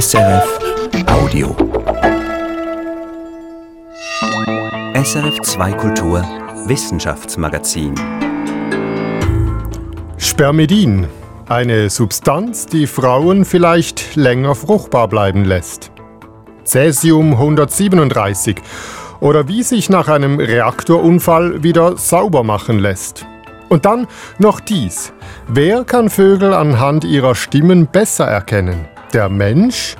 SRF Audio. SRF 2 Kultur Wissenschaftsmagazin. Spermidin, eine Substanz, die Frauen vielleicht länger fruchtbar bleiben lässt. Cäsium 137 oder wie sich nach einem Reaktorunfall wieder sauber machen lässt. Und dann noch dies. Wer kann Vögel anhand ihrer Stimmen besser erkennen? Der Mensch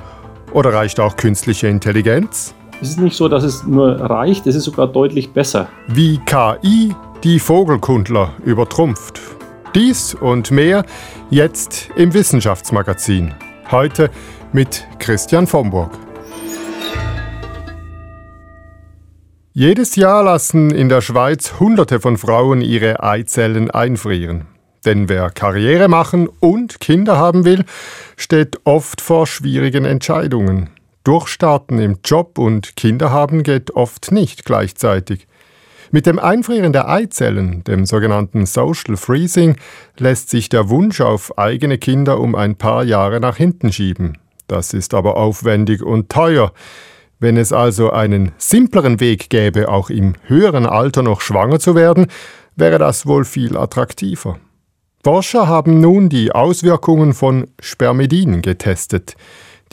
oder reicht auch künstliche Intelligenz? Es ist nicht so, dass es nur reicht, es ist sogar deutlich besser. Wie KI die Vogelkundler übertrumpft. Dies und mehr jetzt im Wissenschaftsmagazin. Heute mit Christian Vomburg. Jedes Jahr lassen in der Schweiz Hunderte von Frauen ihre Eizellen einfrieren. Denn wer Karriere machen und Kinder haben will, steht oft vor schwierigen Entscheidungen. Durchstarten im Job und Kinder haben geht oft nicht gleichzeitig. Mit dem Einfrieren der Eizellen, dem sogenannten Social Freezing, lässt sich der Wunsch auf eigene Kinder um ein paar Jahre nach hinten schieben. Das ist aber aufwendig und teuer. Wenn es also einen simpleren Weg gäbe, auch im höheren Alter noch schwanger zu werden, wäre das wohl viel attraktiver. Forscher haben nun die Auswirkungen von Spermidin getestet.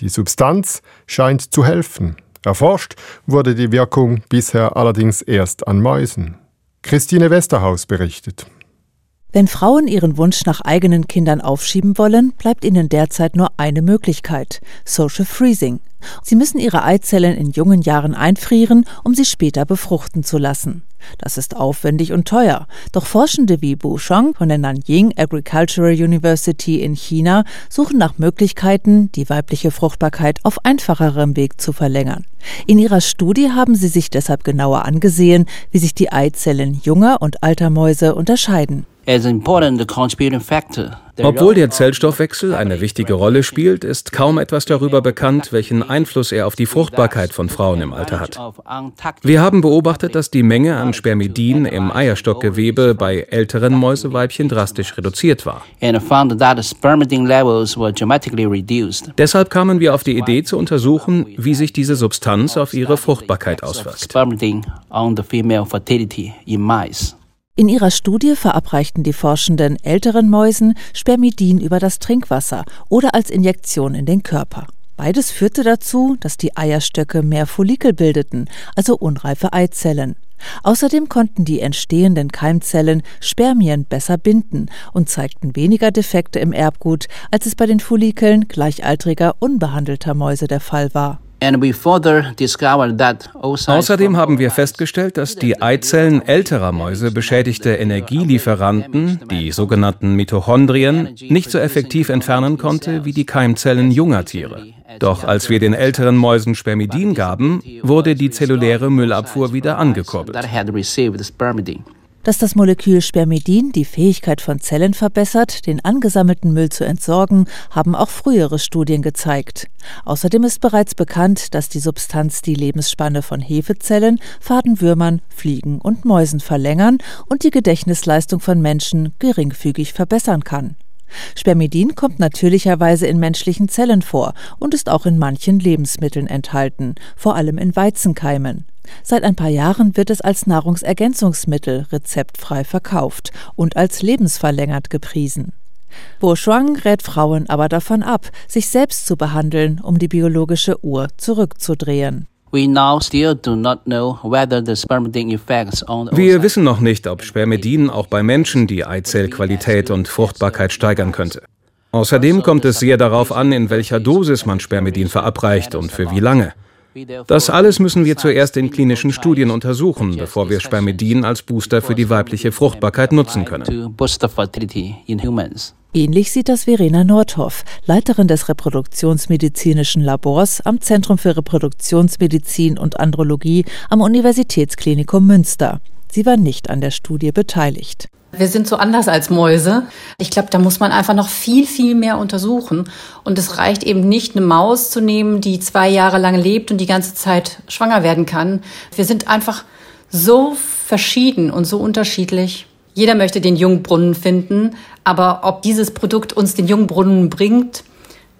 Die Substanz scheint zu helfen. Erforscht wurde die Wirkung bisher allerdings erst an Mäusen. Christine Westerhaus berichtet. Wenn Frauen ihren Wunsch nach eigenen Kindern aufschieben wollen, bleibt ihnen derzeit nur eine Möglichkeit Social Freezing. Sie müssen ihre Eizellen in jungen Jahren einfrieren, um sie später befruchten zu lassen. Das ist aufwendig und teuer. Doch Forschende wie Bu Shong von der Nanjing Agricultural University in China suchen nach Möglichkeiten, die weibliche Fruchtbarkeit auf einfacherem Weg zu verlängern. In ihrer Studie haben sie sich deshalb genauer angesehen, wie sich die Eizellen junger und alter Mäuse unterscheiden. Obwohl der Zellstoffwechsel eine wichtige Rolle spielt, ist kaum etwas darüber bekannt, welchen Einfluss er auf die Fruchtbarkeit von Frauen im Alter hat. Wir haben beobachtet, dass die Menge an Spermidin im Eierstockgewebe bei älteren Mäuseweibchen drastisch reduziert war. Deshalb kamen wir auf die Idee zu untersuchen, wie sich diese Substanz auf ihre Fruchtbarkeit auswirkt. In ihrer Studie verabreichten die Forschenden älteren Mäusen Spermidin über das Trinkwasser oder als Injektion in den Körper. Beides führte dazu, dass die Eierstöcke mehr Follikel bildeten, also unreife Eizellen. Außerdem konnten die entstehenden Keimzellen Spermien besser binden und zeigten weniger Defekte im Erbgut, als es bei den Follikeln gleichaltriger, unbehandelter Mäuse der Fall war. Außerdem haben wir festgestellt, dass die Eizellen älterer Mäuse beschädigte Energielieferanten, die sogenannten Mitochondrien, nicht so effektiv entfernen konnte wie die Keimzellen junger Tiere. Doch als wir den älteren Mäusen Spermidin gaben, wurde die zelluläre Müllabfuhr wieder angekurbelt. Dass das Molekül Spermidin die Fähigkeit von Zellen verbessert, den angesammelten Müll zu entsorgen, haben auch frühere Studien gezeigt. Außerdem ist bereits bekannt, dass die Substanz die Lebensspanne von Hefezellen, Fadenwürmern, Fliegen und Mäusen verlängern und die Gedächtnisleistung von Menschen geringfügig verbessern kann. Spermidin kommt natürlicherweise in menschlichen Zellen vor und ist auch in manchen Lebensmitteln enthalten, vor allem in Weizenkeimen. Seit ein paar Jahren wird es als Nahrungsergänzungsmittel rezeptfrei verkauft und als lebensverlängert gepriesen. Bourgeois rät Frauen aber davon ab, sich selbst zu behandeln, um die biologische Uhr zurückzudrehen. Wir wissen noch nicht, ob Spermidin auch bei Menschen die Eizellqualität und Fruchtbarkeit steigern könnte. Außerdem kommt es sehr darauf an, in welcher Dosis man Spermidin verabreicht und für wie lange. Das alles müssen wir zuerst in klinischen Studien untersuchen, bevor wir Spermidin als Booster für die weibliche Fruchtbarkeit nutzen können. Ähnlich sieht das Verena Nordhoff, Leiterin des reproduktionsmedizinischen Labors am Zentrum für Reproduktionsmedizin und Andrologie am Universitätsklinikum Münster. Sie war nicht an der Studie beteiligt. Wir sind so anders als Mäuse. Ich glaube, da muss man einfach noch viel, viel mehr untersuchen. Und es reicht eben nicht, eine Maus zu nehmen, die zwei Jahre lang lebt und die ganze Zeit schwanger werden kann. Wir sind einfach so verschieden und so unterschiedlich. Jeder möchte den Jungbrunnen finden, aber ob dieses Produkt uns den Jungbrunnen bringt,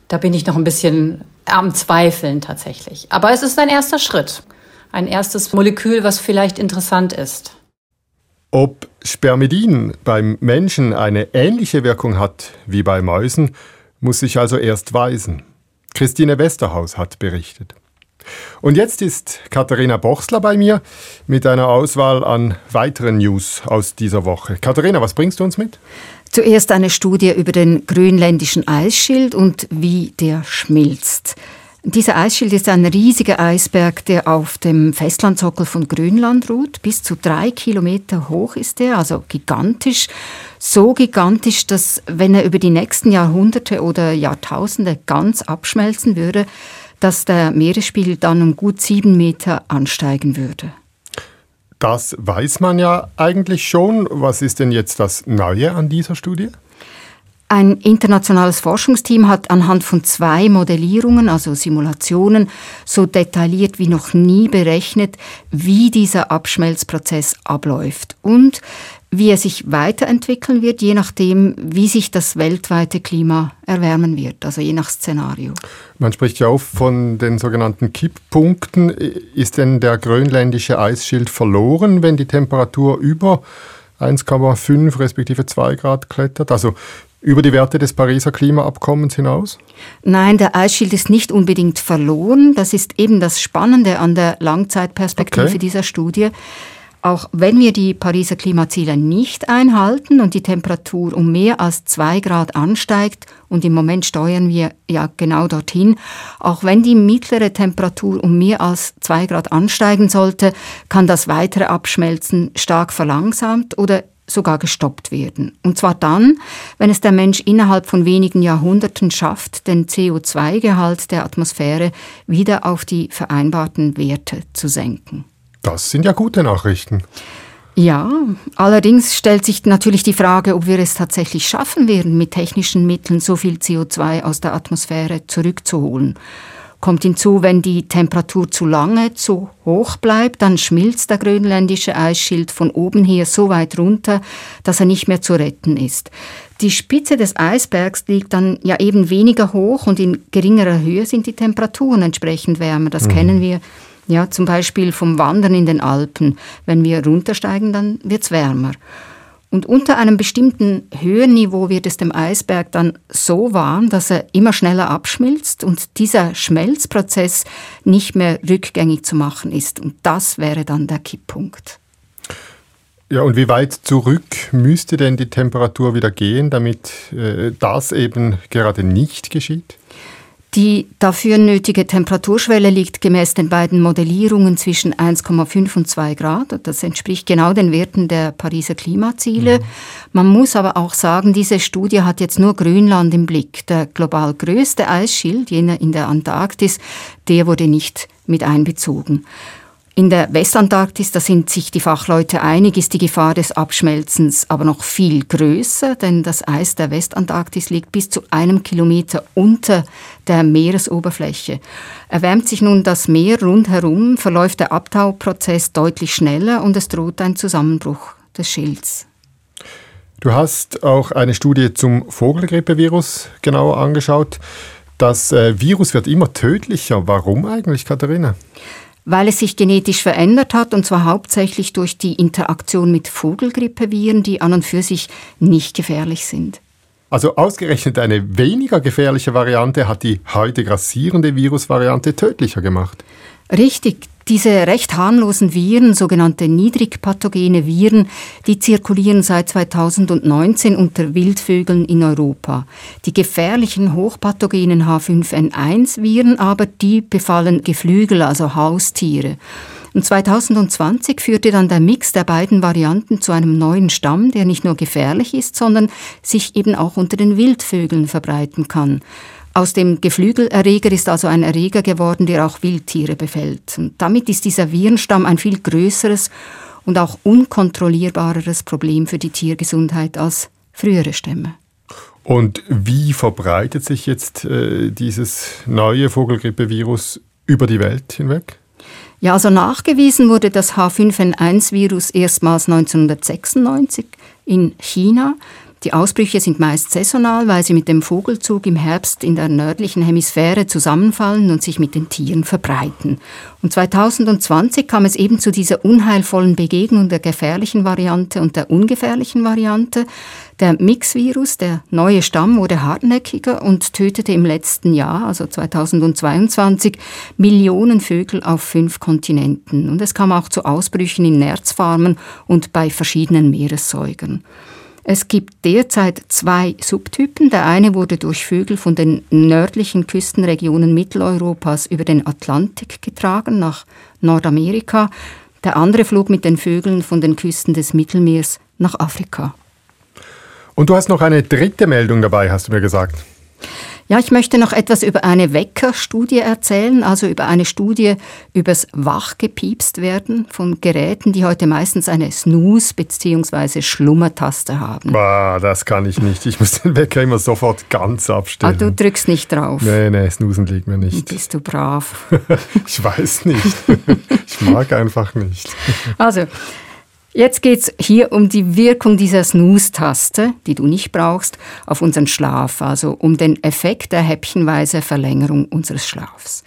da bin ich noch ein bisschen am Zweifeln tatsächlich. Aber es ist ein erster Schritt. Ein erstes Molekül, was vielleicht interessant ist. Ob Spermidin beim Menschen eine ähnliche Wirkung hat wie bei Mäusen, muss sich also erst weisen. Christine Westerhaus hat berichtet. Und jetzt ist Katharina Bochsler bei mir mit einer Auswahl an weiteren News aus dieser Woche. Katharina, was bringst du uns mit? Zuerst eine Studie über den grönländischen Eisschild und wie der schmilzt. Dieser Eisschild ist ein riesiger Eisberg, der auf dem Festlandsockel von Grönland ruht. Bis zu drei Kilometer hoch ist er, also gigantisch. So gigantisch, dass wenn er über die nächsten Jahrhunderte oder Jahrtausende ganz abschmelzen würde, dass der Meeresspiegel dann um gut sieben Meter ansteigen würde. Das weiß man ja eigentlich schon. Was ist denn jetzt das Neue an dieser Studie? Ein internationales Forschungsteam hat anhand von zwei Modellierungen, also Simulationen, so detailliert wie noch nie berechnet, wie dieser Abschmelzprozess abläuft und wie er sich weiterentwickeln wird, je nachdem, wie sich das weltweite Klima erwärmen wird, also je nach Szenario. Man spricht ja auch von den sogenannten Kipppunkten. Ist denn der grönländische Eisschild verloren, wenn die Temperatur über 1,5 respektive 2 Grad klettert? Also über die Werte des Pariser Klimaabkommens hinaus? Nein, der Eisschild ist nicht unbedingt verloren. Das ist eben das Spannende an der Langzeitperspektive okay. dieser Studie. Auch wenn wir die Pariser Klimaziele nicht einhalten und die Temperatur um mehr als zwei Grad ansteigt, und im Moment steuern wir ja genau dorthin, auch wenn die mittlere Temperatur um mehr als zwei Grad ansteigen sollte, kann das weitere Abschmelzen stark verlangsamt oder sogar gestoppt werden. Und zwar dann, wenn es der Mensch innerhalb von wenigen Jahrhunderten schafft, den CO2-Gehalt der Atmosphäre wieder auf die vereinbarten Werte zu senken. Das sind ja gute Nachrichten. Ja, allerdings stellt sich natürlich die Frage, ob wir es tatsächlich schaffen werden, mit technischen Mitteln so viel CO2 aus der Atmosphäre zurückzuholen. Kommt hinzu, wenn die Temperatur zu lange zu hoch bleibt, dann schmilzt der grönländische Eisschild von oben her so weit runter, dass er nicht mehr zu retten ist. Die Spitze des Eisbergs liegt dann ja eben weniger hoch und in geringerer Höhe sind die Temperaturen entsprechend wärmer. Das mhm. kennen wir ja, zum Beispiel vom Wandern in den Alpen. Wenn wir runtersteigen, dann wird es wärmer. Und unter einem bestimmten Höhenniveau wird es dem Eisberg dann so warm, dass er immer schneller abschmilzt und dieser Schmelzprozess nicht mehr rückgängig zu machen ist. Und das wäre dann der Kipppunkt. Ja, und wie weit zurück müsste denn die Temperatur wieder gehen, damit äh, das eben gerade nicht geschieht? Die dafür nötige Temperaturschwelle liegt gemäß den beiden Modellierungen zwischen 1,5 und 2 Grad. Das entspricht genau den Werten der Pariser Klimaziele. Mhm. Man muss aber auch sagen, diese Studie hat jetzt nur Grönland im Blick. Der global größte Eisschild, jener in der Antarktis, der wurde nicht mit einbezogen. In der Westantarktis, da sind sich die Fachleute einig, ist die Gefahr des Abschmelzens aber noch viel größer, denn das Eis der Westantarktis liegt bis zu einem Kilometer unter der Meeresoberfläche. Erwärmt sich nun das Meer rundherum, verläuft der Abtauprozess deutlich schneller und es droht ein Zusammenbruch des Schilds. Du hast auch eine Studie zum Vogelgrippevirus genauer angeschaut. Das äh, Virus wird immer tödlicher. Warum eigentlich, Katharina? Weil es sich genetisch verändert hat, und zwar hauptsächlich durch die Interaktion mit Vogelgrippeviren, die an und für sich nicht gefährlich sind. Also ausgerechnet eine weniger gefährliche Variante hat die heute grassierende Virusvariante tödlicher gemacht. Richtig, diese recht harmlosen Viren, sogenannte niedrigpathogene Viren, die zirkulieren seit 2019 unter Wildvögeln in Europa. Die gefährlichen hochpathogenen H5N1-Viren aber, die befallen Geflügel, also Haustiere. Und 2020 führte dann der Mix der beiden Varianten zu einem neuen Stamm, der nicht nur gefährlich ist, sondern sich eben auch unter den Wildvögeln verbreiten kann. Aus dem Geflügelerreger ist also ein Erreger geworden, der auch Wildtiere befällt. Und damit ist dieser Virenstamm ein viel größeres und auch unkontrollierbareres Problem für die Tiergesundheit als frühere Stämme. Und wie verbreitet sich jetzt äh, dieses neue Vogelgrippevirus über die Welt hinweg? Ja, also nachgewiesen wurde das H5N1-Virus erstmals 1996 in China. Die Ausbrüche sind meist saisonal, weil sie mit dem Vogelzug im Herbst in der nördlichen Hemisphäre zusammenfallen und sich mit den Tieren verbreiten. Und 2020 kam es eben zu dieser unheilvollen Begegnung der gefährlichen Variante und der ungefährlichen Variante. Der Mix-Virus, der neue Stamm, wurde hartnäckiger und tötete im letzten Jahr, also 2022, Millionen Vögel auf fünf Kontinenten. Und es kam auch zu Ausbrüchen in Nerzfarmen und bei verschiedenen Meeressäugern. Es gibt derzeit zwei Subtypen. Der eine wurde durch Vögel von den nördlichen Küstenregionen Mitteleuropas über den Atlantik getragen nach Nordamerika. Der andere flog mit den Vögeln von den Küsten des Mittelmeers nach Afrika. Und du hast noch eine dritte Meldung dabei, hast du mir gesagt. Ja, ich möchte noch etwas über eine Wecker-Studie erzählen, also über eine Studie übers wachgepiepst werden von Geräten, die heute meistens eine Snooze- bzw. Schlummertaste haben. Bah, das kann ich nicht. Ich muss den Wecker immer sofort ganz abstellen. Ah, du drückst nicht drauf. Nee, nee, Snoosen liegt mir nicht. Bist du brav? ich weiß nicht. ich mag einfach nicht. Also, Jetzt geht es hier um die Wirkung dieser Snooze-Taste, die du nicht brauchst, auf unseren Schlaf, also um den Effekt der häppchenweise Verlängerung unseres Schlafs.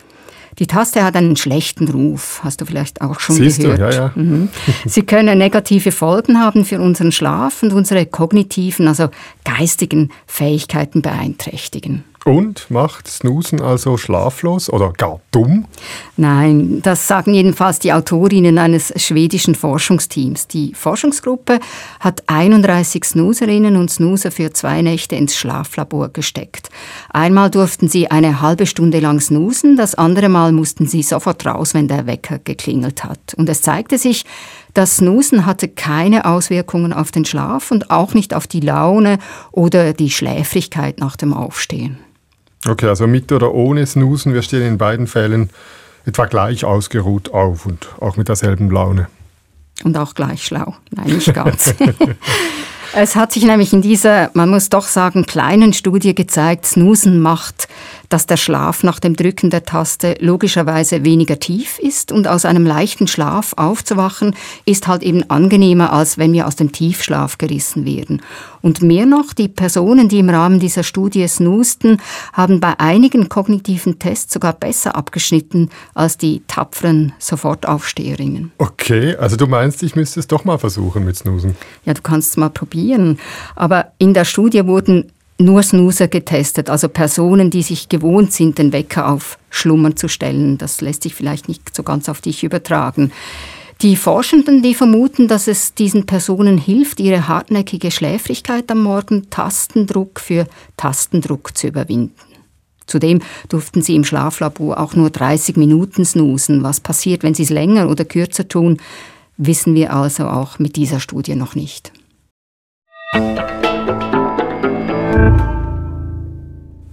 Die Taste hat einen schlechten Ruf, hast du vielleicht auch schon Siehst gehört. Du, ja, ja. Mhm. Sie können negative Folgen haben für unseren Schlaf und unsere kognitiven, also geistigen Fähigkeiten beeinträchtigen. Und macht Snoosen also schlaflos oder gar dumm? Nein, das sagen jedenfalls die Autorinnen eines schwedischen Forschungsteams. Die Forschungsgruppe hat 31 Snooserinnen und Snoozer für zwei Nächte ins Schlaflabor gesteckt. Einmal durften sie eine halbe Stunde lang snoosen, das andere Mal mussten sie sofort raus, wenn der Wecker geklingelt hat. Und es zeigte sich, das Snoosen hatte keine Auswirkungen auf den Schlaf und auch nicht auf die Laune oder die Schläfrigkeit nach dem Aufstehen. Okay, also mit oder ohne Snoosen, wir stehen in beiden Fällen etwa gleich ausgeruht auf und auch mit derselben Laune. Und auch gleich schlau. Nein, nicht ganz. es hat sich nämlich in dieser, man muss doch sagen, kleinen Studie gezeigt, Snoosen macht dass der Schlaf nach dem Drücken der Taste logischerweise weniger tief ist und aus einem leichten Schlaf aufzuwachen ist halt eben angenehmer, als wenn wir aus dem Tiefschlaf gerissen werden. Und mehr noch, die Personen, die im Rahmen dieser Studie snoosten, haben bei einigen kognitiven Tests sogar besser abgeschnitten als die tapferen Sofortaufsteherinnen. Okay, also du meinst, ich müsste es doch mal versuchen mit Snoosen? Ja, du kannst es mal probieren. Aber in der Studie wurden nur Snoozer getestet, also Personen, die sich gewohnt sind, den Wecker auf Schlummern zu stellen. Das lässt sich vielleicht nicht so ganz auf dich übertragen. Die Forschenden, die vermuten, dass es diesen Personen hilft, ihre hartnäckige Schläfrigkeit am Morgen Tastendruck für Tastendruck zu überwinden. Zudem durften sie im Schlaflabor auch nur 30 Minuten snoosen. Was passiert, wenn sie es länger oder kürzer tun, wissen wir also auch mit dieser Studie noch nicht.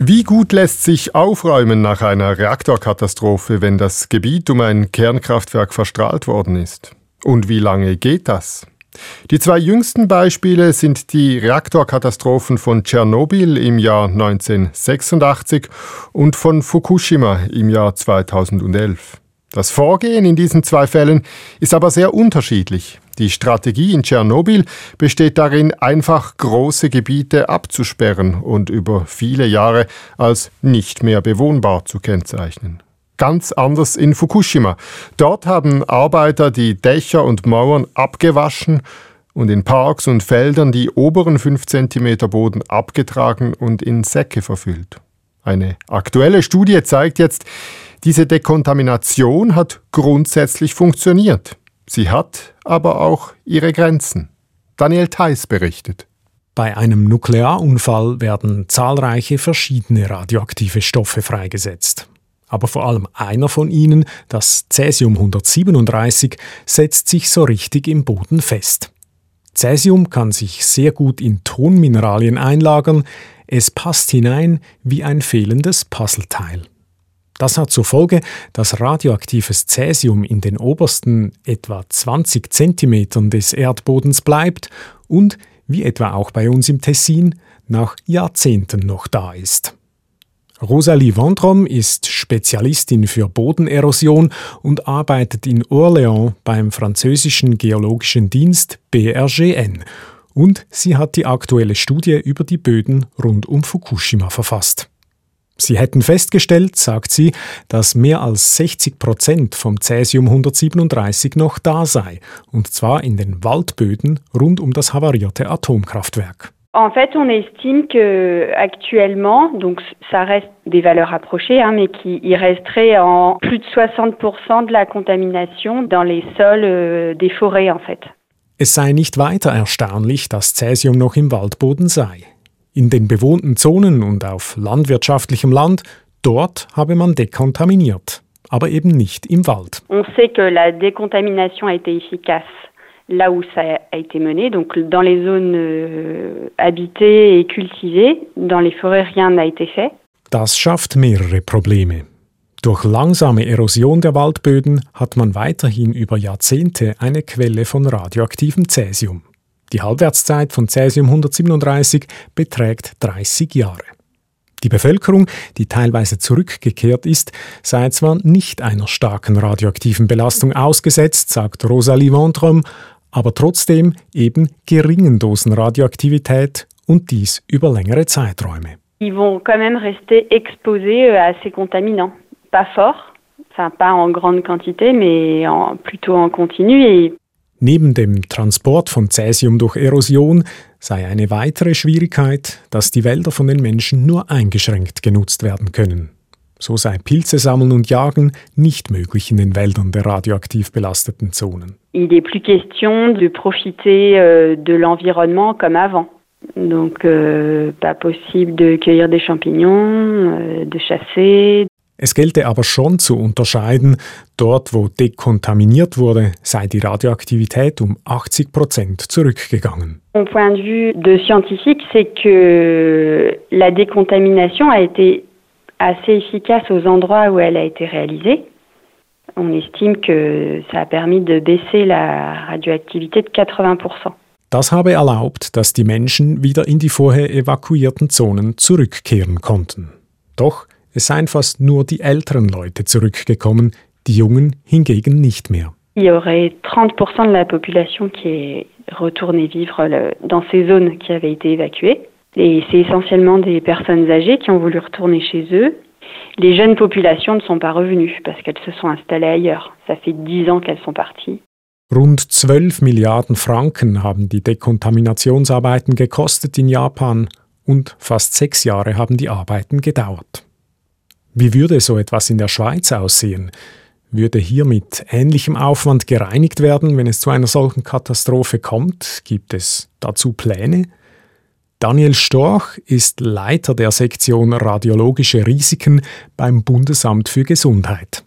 Wie gut lässt sich aufräumen nach einer Reaktorkatastrophe, wenn das Gebiet um ein Kernkraftwerk verstrahlt worden ist? Und wie lange geht das? Die zwei jüngsten Beispiele sind die Reaktorkatastrophen von Tschernobyl im Jahr 1986 und von Fukushima im Jahr 2011. Das Vorgehen in diesen zwei Fällen ist aber sehr unterschiedlich. Die Strategie in Tschernobyl besteht darin, einfach große Gebiete abzusperren und über viele Jahre als nicht mehr bewohnbar zu kennzeichnen. Ganz anders in Fukushima. Dort haben Arbeiter die Dächer und Mauern abgewaschen und in Parks und Feldern die oberen 5 cm Boden abgetragen und in Säcke verfüllt. Eine aktuelle Studie zeigt jetzt, diese Dekontamination hat grundsätzlich funktioniert. Sie hat aber auch ihre Grenzen. Daniel Theiss berichtet. Bei einem Nuklearunfall werden zahlreiche verschiedene radioaktive Stoffe freigesetzt. Aber vor allem einer von ihnen, das Cäsium 137, setzt sich so richtig im Boden fest. Cäsium kann sich sehr gut in Tonmineralien einlagern, es passt hinein wie ein fehlendes Puzzleteil. Das hat zur Folge, dass radioaktives Cäsium in den obersten etwa 20 Zentimetern des Erdbodens bleibt und, wie etwa auch bei uns im Tessin, nach Jahrzehnten noch da ist. Rosalie Vendrom ist Spezialistin für Bodenerosion und arbeitet in Orléans beim französischen Geologischen Dienst BRGN Und sie hat die aktuelle Studie über die Böden rund um Fukushima verfasst. Sie hätten festgestellt, sagt sie, dass mehr als 60 Prozent vom Cäsium 137 noch da sei, und zwar in den Waldböden rund um das havarierte Atomkraftwerk. En fait, on estime que actuellement, donc ça reste des valeurs approchées, hein, mais qu'il resterait en plus de 60% de la contamination dans les sols euh, des forêts en fait. Es sei nicht weiter erstaunlich, dass Cäsium noch im Waldboden sei. In den bewohnten Zonen und auf landwirtschaftlichem Land, dort habe man dekontaminiert, aber eben nicht im Wald. On sait que la décontamination a été efficace là où ça a été mené, donc dans les zones euh, habitées et cultivées, dans les forêts rien n'a été fait. Das schafft mehrere Probleme. Durch langsame Erosion der Waldböden hat man weiterhin über Jahrzehnte eine Quelle von radioaktivem Cäsium. Die Halbwertszeit von Cäsium 137 beträgt 30 Jahre. Die Bevölkerung, die teilweise zurückgekehrt ist, sei zwar nicht einer starken radioaktiven Belastung ausgesetzt, sagt Rosalie Ventrum, aber trotzdem eben geringen Dosen Radioaktivität und dies über längere Zeiträume. Ils vont quand même rester exposés euh, à ces contaminants. Pas fort, enfin pas en grande quantité, mais en, plutôt en continu. Et Neben dem Transport von Cäsium durch Erosion sei eine weitere Schwierigkeit, dass die Wälder von den Menschen nur eingeschränkt genutzt werden können. So sei Pilze sammeln und jagen nicht möglich in den Wäldern der radioaktiv belasteten Zonen. Il n'est plus question de profiter euh, de l'environnement comme avant. Donc, euh, pas possible de cueillir des champignons, euh, de chasser, es gelte aber schon zu unterscheiden, dort wo dekontaminiert wurde, sei die Radioaktivität um 80 Prozent zurückgegangen. Mon point de vue de scientifique, c'est que la décontamination a été assez efficace aux endroits où elle a été réalisée. On estime que ça a permis de baisser la radioactivité de 80 Das habe erlaubt, dass die Menschen wieder in die vorher evakuierten Zonen zurückkehren konnten. Doch es seien fast nur die älteren Leute zurückgekommen, die Jungen hingegen nicht mehr. Il y aurait 30% de la population qui est retournée vivre dans ces zones qui avaient été évacuées. Et c'est essentiellement des personnes âgées qui ont voulu retourner chez eux. Les jeunes populations ne sont pas revenues parce qu'elles se sont installées ailleurs. Ça fait 10 ans qu'elles sont parties. Rund 12 Milliarden Franken haben die Dekontaminationsarbeiten gekostet in Japan und fast sechs Jahre haben die Arbeiten gedauert. Wie würde so etwas in der Schweiz aussehen? Würde hier mit ähnlichem Aufwand gereinigt werden, wenn es zu einer solchen Katastrophe kommt? Gibt es dazu Pläne? Daniel Storch ist Leiter der Sektion Radiologische Risiken beim Bundesamt für Gesundheit.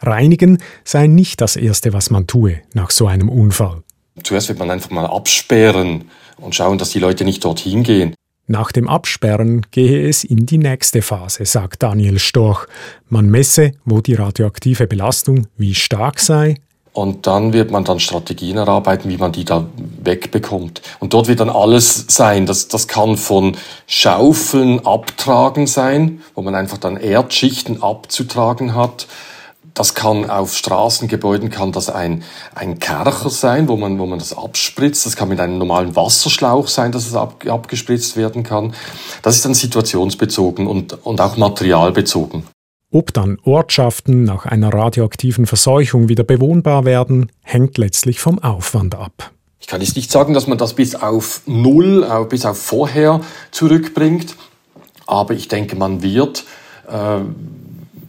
Reinigen sei nicht das Erste, was man tue nach so einem Unfall. Zuerst wird man einfach mal absperren und schauen, dass die Leute nicht dorthin gehen. Nach dem Absperren gehe es in die nächste Phase, sagt Daniel Storch. Man messe, wo die radioaktive Belastung wie stark sei. Und dann wird man dann Strategien erarbeiten, wie man die da wegbekommt. Und dort wird dann alles sein. Das, das kann von Schaufeln abtragen sein, wo man einfach dann Erdschichten abzutragen hat das kann auf Straßengebäuden kann das ein, ein Kercher sein, wo man, wo man das abspritzt. Das kann mit einem normalen Wasserschlauch sein, dass es ab, abgespritzt werden kann. Das ist dann situationsbezogen und, und auch materialbezogen. Ob dann Ortschaften nach einer radioaktiven Verseuchung wieder bewohnbar werden, hängt letztlich vom Aufwand ab. Ich kann jetzt nicht sagen, dass man das bis auf Null, bis auf vorher zurückbringt, aber ich denke, man wird äh,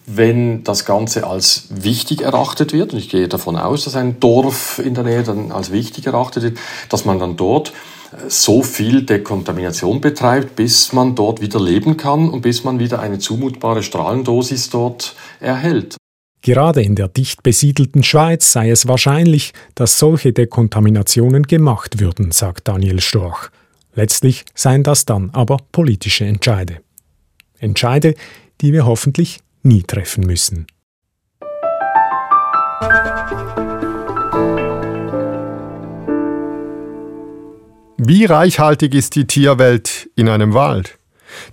wenn das Ganze als wichtig erachtet wird, und ich gehe davon aus, dass ein Dorf in der Nähe dann als wichtig erachtet wird, dass man dann dort äh, so viel Dekontamination betreibt, bis man dort wieder leben kann und bis man wieder eine zumutbare Strahlendosis dort erhält. Gerade in der dicht besiedelten Schweiz sei es wahrscheinlich, dass solche Dekontaminationen gemacht würden, sagt Daniel Storch. Letztlich seien das dann aber politische Entscheide. Entscheide, die wir hoffentlich nie treffen müssen. Wie reichhaltig ist die Tierwelt in einem Wald?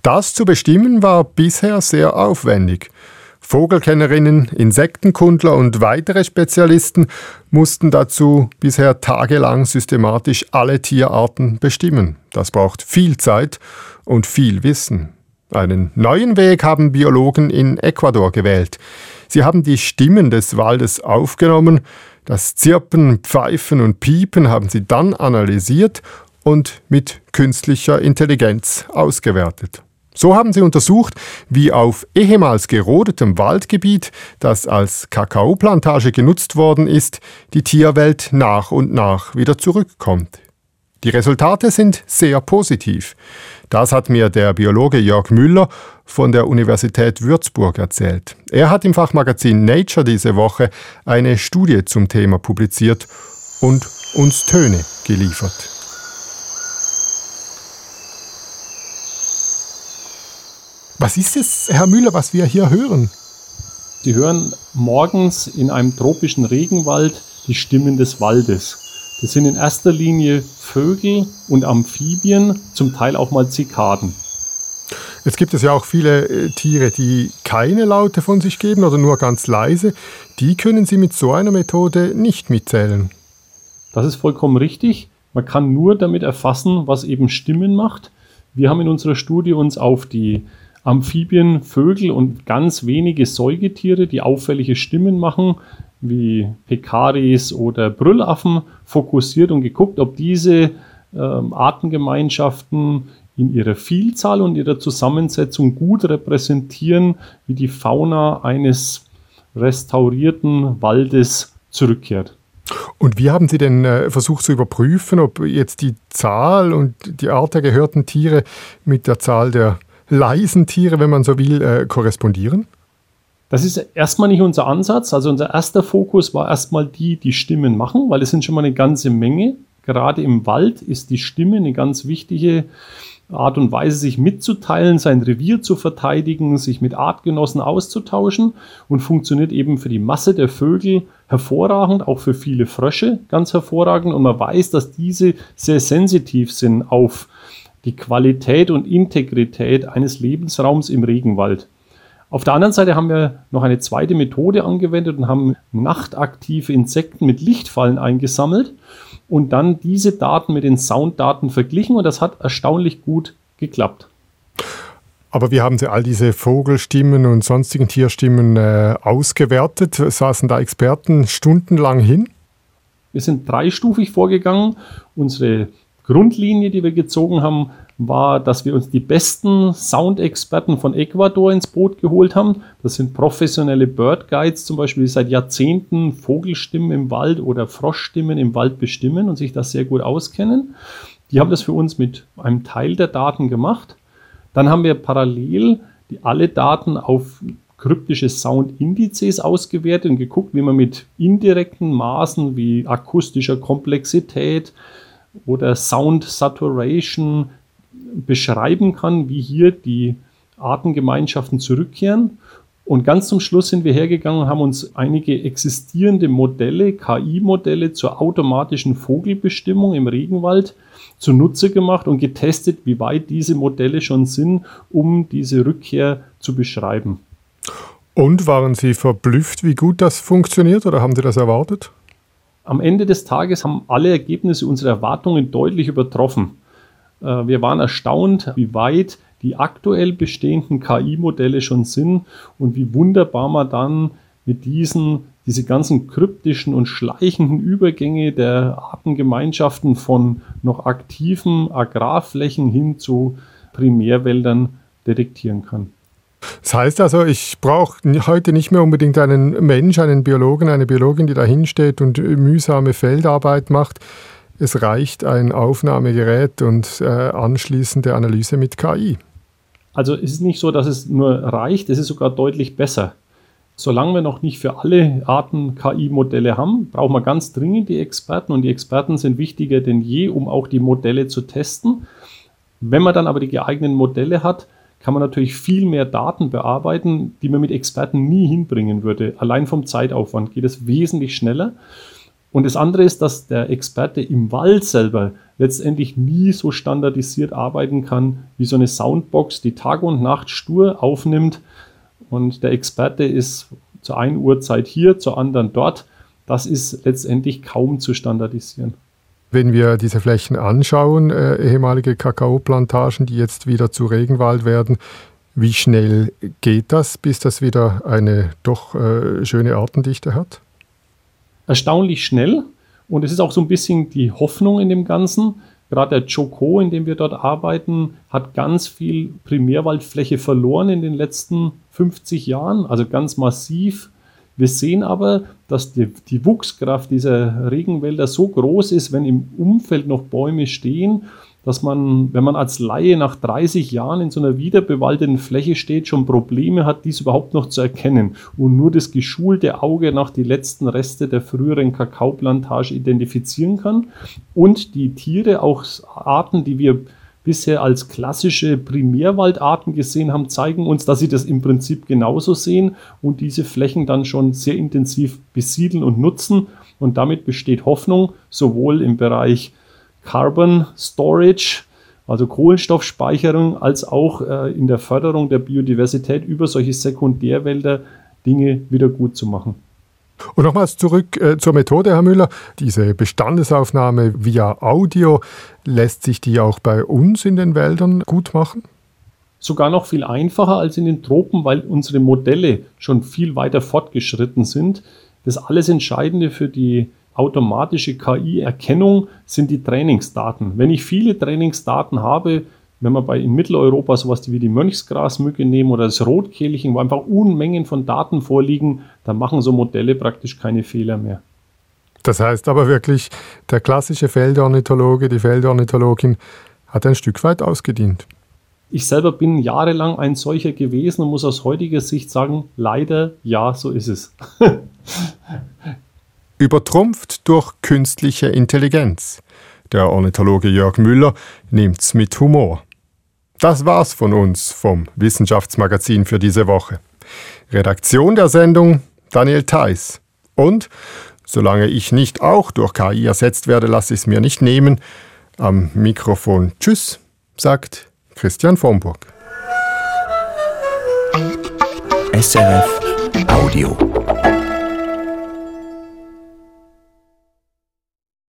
Das zu bestimmen war bisher sehr aufwendig. Vogelkennerinnen, Insektenkundler und weitere Spezialisten mussten dazu bisher tagelang systematisch alle Tierarten bestimmen. Das braucht viel Zeit und viel Wissen. Einen neuen Weg haben Biologen in Ecuador gewählt. Sie haben die Stimmen des Waldes aufgenommen, das Zirpen, Pfeifen und Piepen haben sie dann analysiert und mit künstlicher Intelligenz ausgewertet. So haben sie untersucht, wie auf ehemals gerodetem Waldgebiet, das als Kakaoplantage genutzt worden ist, die Tierwelt nach und nach wieder zurückkommt. Die Resultate sind sehr positiv. Das hat mir der Biologe Jörg Müller von der Universität Würzburg erzählt. Er hat im Fachmagazin Nature diese Woche eine Studie zum Thema publiziert und uns Töne geliefert. Was ist es, Herr Müller, was wir hier hören? Sie hören morgens in einem tropischen Regenwald die Stimmen des Waldes. Das sind in erster Linie Vögel und Amphibien, zum Teil auch mal Zikaden. Jetzt gibt es ja auch viele äh, Tiere, die keine Laute von sich geben oder nur ganz leise. Die können Sie mit so einer Methode nicht mitzählen. Das ist vollkommen richtig. Man kann nur damit erfassen, was eben Stimmen macht. Wir haben in unserer Studie uns auf die Amphibien, Vögel und ganz wenige Säugetiere, die auffällige Stimmen machen, wie Pekaris oder Brüllaffen, fokussiert und geguckt, ob diese ähm, Artengemeinschaften in ihrer Vielzahl und ihrer Zusammensetzung gut repräsentieren, wie die Fauna eines restaurierten Waldes zurückkehrt. Und wie haben Sie denn äh, versucht zu überprüfen, ob jetzt die Zahl und die Art der gehörten Tiere mit der Zahl der leisen Tiere, wenn man so will, äh, korrespondieren? Das ist erstmal nicht unser Ansatz. Also unser erster Fokus war erstmal die, die Stimmen machen, weil es sind schon mal eine ganze Menge. Gerade im Wald ist die Stimme eine ganz wichtige Art und Weise, sich mitzuteilen, sein Revier zu verteidigen, sich mit Artgenossen auszutauschen und funktioniert eben für die Masse der Vögel hervorragend, auch für viele Frösche ganz hervorragend. Und man weiß, dass diese sehr sensitiv sind auf die Qualität und Integrität eines Lebensraums im Regenwald. Auf der anderen Seite haben wir noch eine zweite Methode angewendet und haben nachtaktive Insekten mit Lichtfallen eingesammelt und dann diese Daten mit den Sounddaten verglichen und das hat erstaunlich gut geklappt. Aber wie haben Sie all diese Vogelstimmen und sonstigen Tierstimmen äh, ausgewertet? Saßen da Experten stundenlang hin? Wir sind dreistufig vorgegangen. Unsere Grundlinie, die wir gezogen haben, war, dass wir uns die besten Soundexperten von Ecuador ins Boot geholt haben. Das sind professionelle Bird Guides zum Beispiel, die seit Jahrzehnten Vogelstimmen im Wald oder Froschstimmen im Wald bestimmen und sich das sehr gut auskennen. Die haben das für uns mit einem Teil der Daten gemacht. Dann haben wir parallel die, alle Daten auf kryptische Soundindizes ausgewertet und geguckt, wie man mit indirekten Maßen wie akustischer Komplexität, oder Sound Saturation beschreiben kann, wie hier die Artengemeinschaften zurückkehren. Und ganz zum Schluss sind wir hergegangen und haben uns einige existierende Modelle, KI-Modelle zur automatischen Vogelbestimmung im Regenwald zunutze gemacht und getestet, wie weit diese Modelle schon sind, um diese Rückkehr zu beschreiben. Und waren Sie verblüfft, wie gut das funktioniert oder haben Sie das erwartet? Am Ende des Tages haben alle Ergebnisse unsere Erwartungen deutlich übertroffen. Äh, wir waren erstaunt, wie weit die aktuell bestehenden KI-Modelle schon sind und wie wunderbar man dann mit diesen, diese ganzen kryptischen und schleichenden Übergänge der Artengemeinschaften von noch aktiven Agrarflächen hin zu Primärwäldern detektieren kann. Das heißt also, ich brauche heute nicht mehr unbedingt einen Mensch, einen Biologen, eine Biologin, die dahin steht und mühsame Feldarbeit macht. Es reicht ein Aufnahmegerät und äh, anschließende Analyse mit KI. Also es ist nicht so, dass es nur reicht, es ist sogar deutlich besser. Solange wir noch nicht für alle Arten KI-Modelle haben, brauchen wir ganz dringend die Experten und die Experten sind wichtiger denn je, um auch die Modelle zu testen. Wenn man dann aber die geeigneten Modelle hat, kann man natürlich viel mehr Daten bearbeiten, die man mit Experten nie hinbringen würde. Allein vom Zeitaufwand geht es wesentlich schneller. Und das andere ist, dass der Experte im Wald selber letztendlich nie so standardisiert arbeiten kann wie so eine Soundbox, die Tag und Nacht stur aufnimmt und der Experte ist zur einen Uhrzeit hier, zur anderen dort. Das ist letztendlich kaum zu standardisieren. Wenn wir diese Flächen anschauen, äh, ehemalige Kakaoplantagen, die jetzt wieder zu Regenwald werden, wie schnell geht das, bis das wieder eine doch äh, schöne Artendichte hat? Erstaunlich schnell. Und es ist auch so ein bisschen die Hoffnung in dem Ganzen. Gerade der Joko, in dem wir dort arbeiten, hat ganz viel Primärwaldfläche verloren in den letzten 50 Jahren, also ganz massiv. Wir sehen aber, dass die, die Wuchskraft dieser Regenwälder so groß ist, wenn im Umfeld noch Bäume stehen, dass man, wenn man als Laie nach 30 Jahren in so einer wiederbewaldeten Fläche steht, schon Probleme hat, dies überhaupt noch zu erkennen und nur das geschulte Auge nach die letzten Reste der früheren Kakaoplantage identifizieren kann und die Tiere, auch Arten, die wir bisher als klassische Primärwaldarten gesehen haben, zeigen uns, dass sie das im Prinzip genauso sehen und diese Flächen dann schon sehr intensiv besiedeln und nutzen. Und damit besteht Hoffnung, sowohl im Bereich Carbon Storage, also Kohlenstoffspeicherung, als auch äh, in der Förderung der Biodiversität über solche Sekundärwälder Dinge wieder gut zu machen. Und nochmals zurück äh, zur Methode, Herr Müller. Diese Bestandesaufnahme via Audio, lässt sich die auch bei uns in den Wäldern gut machen? Sogar noch viel einfacher als in den Tropen, weil unsere Modelle schon viel weiter fortgeschritten sind. Das alles Entscheidende für die automatische KI-Erkennung sind die Trainingsdaten. Wenn ich viele Trainingsdaten habe, wenn wir bei in Mitteleuropa sowas wie die Mönchsgrasmücke nehmen oder das Rotkehlchen, wo einfach Unmengen von Daten vorliegen, dann machen so Modelle praktisch keine Fehler mehr. Das heißt aber wirklich, der klassische Feldornithologe, die Feldornithologin hat ein Stück weit ausgedient. Ich selber bin jahrelang ein solcher gewesen und muss aus heutiger Sicht sagen, leider ja, so ist es. Übertrumpft durch künstliche Intelligenz. Der Ornithologe Jörg Müller nimmt's mit Humor. Das war's von uns vom Wissenschaftsmagazin für diese Woche. Redaktion der Sendung Daniel Theiss. Und, solange ich nicht auch durch KI ersetzt werde, lasse ich es mir nicht nehmen. Am Mikrofon Tschüss, sagt Christian Vomburg. SRF Audio.